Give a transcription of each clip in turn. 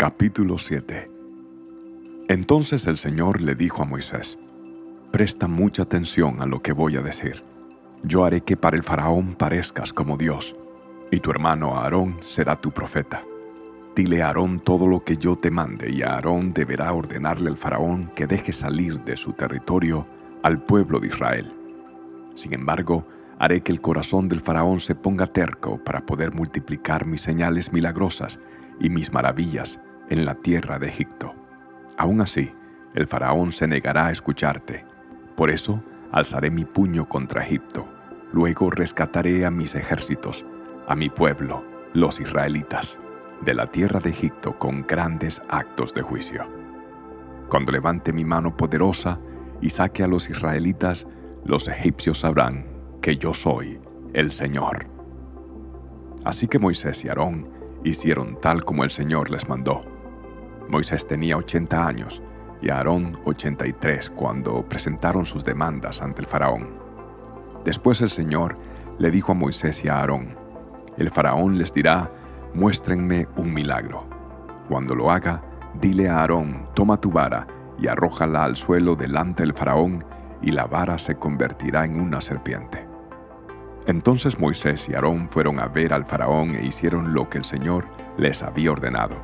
Capítulo 7 Entonces el Señor le dijo a Moisés, Presta mucha atención a lo que voy a decir. Yo haré que para el faraón parezcas como Dios, y tu hermano Aarón será tu profeta. Dile a Aarón todo lo que yo te mande, y Aarón deberá ordenarle al faraón que deje salir de su territorio al pueblo de Israel. Sin embargo, haré que el corazón del faraón se ponga terco para poder multiplicar mis señales milagrosas y mis maravillas en la tierra de Egipto. Aún así, el faraón se negará a escucharte. Por eso, alzaré mi puño contra Egipto. Luego rescataré a mis ejércitos, a mi pueblo, los israelitas, de la tierra de Egipto con grandes actos de juicio. Cuando levante mi mano poderosa y saque a los israelitas, los egipcios sabrán que yo soy el Señor. Así que Moisés y Aarón hicieron tal como el Señor les mandó. Moisés tenía 80 años y Aarón 83 cuando presentaron sus demandas ante el faraón. Después el Señor le dijo a Moisés y a Aarón, el faraón les dirá, muéstrenme un milagro. Cuando lo haga, dile a Aarón, toma tu vara y arrójala al suelo delante del faraón, y la vara se convertirá en una serpiente. Entonces Moisés y Aarón fueron a ver al faraón e hicieron lo que el Señor les había ordenado.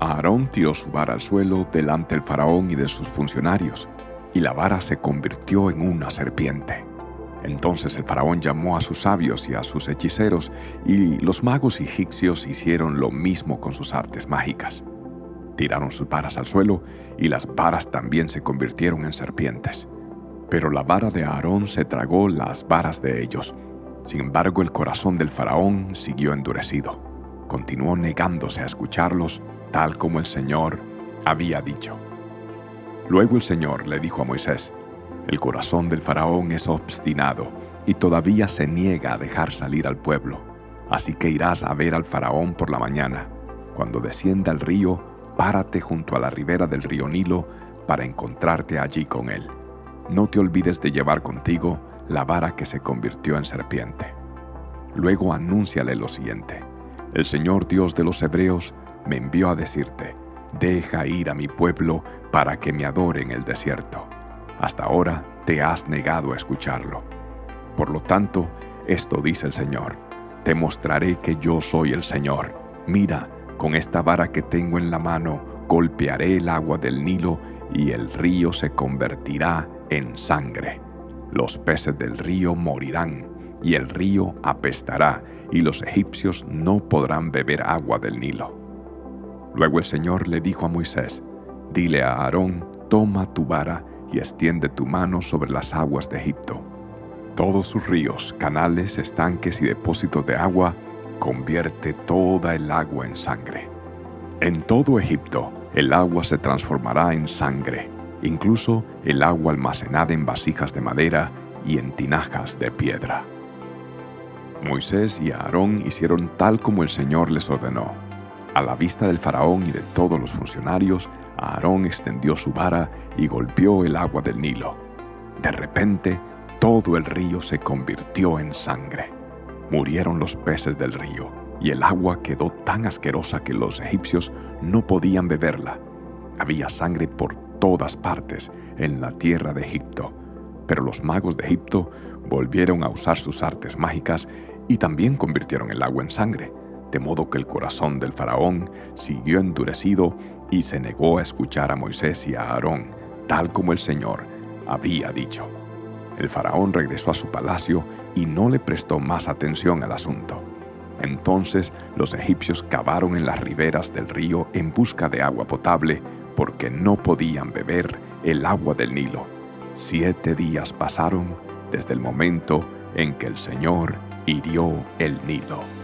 Aarón tiró su vara al suelo delante del faraón y de sus funcionarios, y la vara se convirtió en una serpiente. Entonces el faraón llamó a sus sabios y a sus hechiceros, y los magos egipcios hicieron lo mismo con sus artes mágicas. Tiraron sus varas al suelo, y las varas también se convirtieron en serpientes. Pero la vara de Aarón se tragó las varas de ellos, sin embargo, el corazón del faraón siguió endurecido. Continuó negándose a escucharlos, tal como el Señor había dicho. Luego el Señor le dijo a Moisés, el corazón del faraón es obstinado y todavía se niega a dejar salir al pueblo. Así que irás a ver al faraón por la mañana. Cuando descienda el río, párate junto a la ribera del río Nilo para encontrarte allí con él. No te olvides de llevar contigo la vara que se convirtió en serpiente. Luego anúnciale lo siguiente. El Señor Dios de los Hebreos me envió a decirte, deja ir a mi pueblo para que me adore en el desierto. Hasta ahora te has negado a escucharlo. Por lo tanto, esto dice el Señor, te mostraré que yo soy el Señor. Mira, con esta vara que tengo en la mano, golpearé el agua del Nilo y el río se convertirá en sangre los peces del río morirán, y el río apestará, y los egipcios no podrán beber agua del Nilo. Luego el Señor le dijo a Moisés, Dile a Aarón, toma tu vara y extiende tu mano sobre las aguas de Egipto. Todos sus ríos, canales, estanques y depósitos de agua, convierte toda el agua en sangre. En todo Egipto, el agua se transformará en sangre incluso el agua almacenada en vasijas de madera y en tinajas de piedra. Moisés y Aarón hicieron tal como el Señor les ordenó. A la vista del faraón y de todos los funcionarios, Aarón extendió su vara y golpeó el agua del Nilo. De repente, todo el río se convirtió en sangre. Murieron los peces del río, y el agua quedó tan asquerosa que los egipcios no podían beberla. Había sangre por todas partes en la tierra de Egipto. Pero los magos de Egipto volvieron a usar sus artes mágicas y también convirtieron el agua en sangre, de modo que el corazón del faraón siguió endurecido y se negó a escuchar a Moisés y a Aarón, tal como el Señor había dicho. El faraón regresó a su palacio y no le prestó más atención al asunto. Entonces los egipcios cavaron en las riberas del río en busca de agua potable porque no podían beber el agua del Nilo. Siete días pasaron desde el momento en que el Señor hirió el Nilo.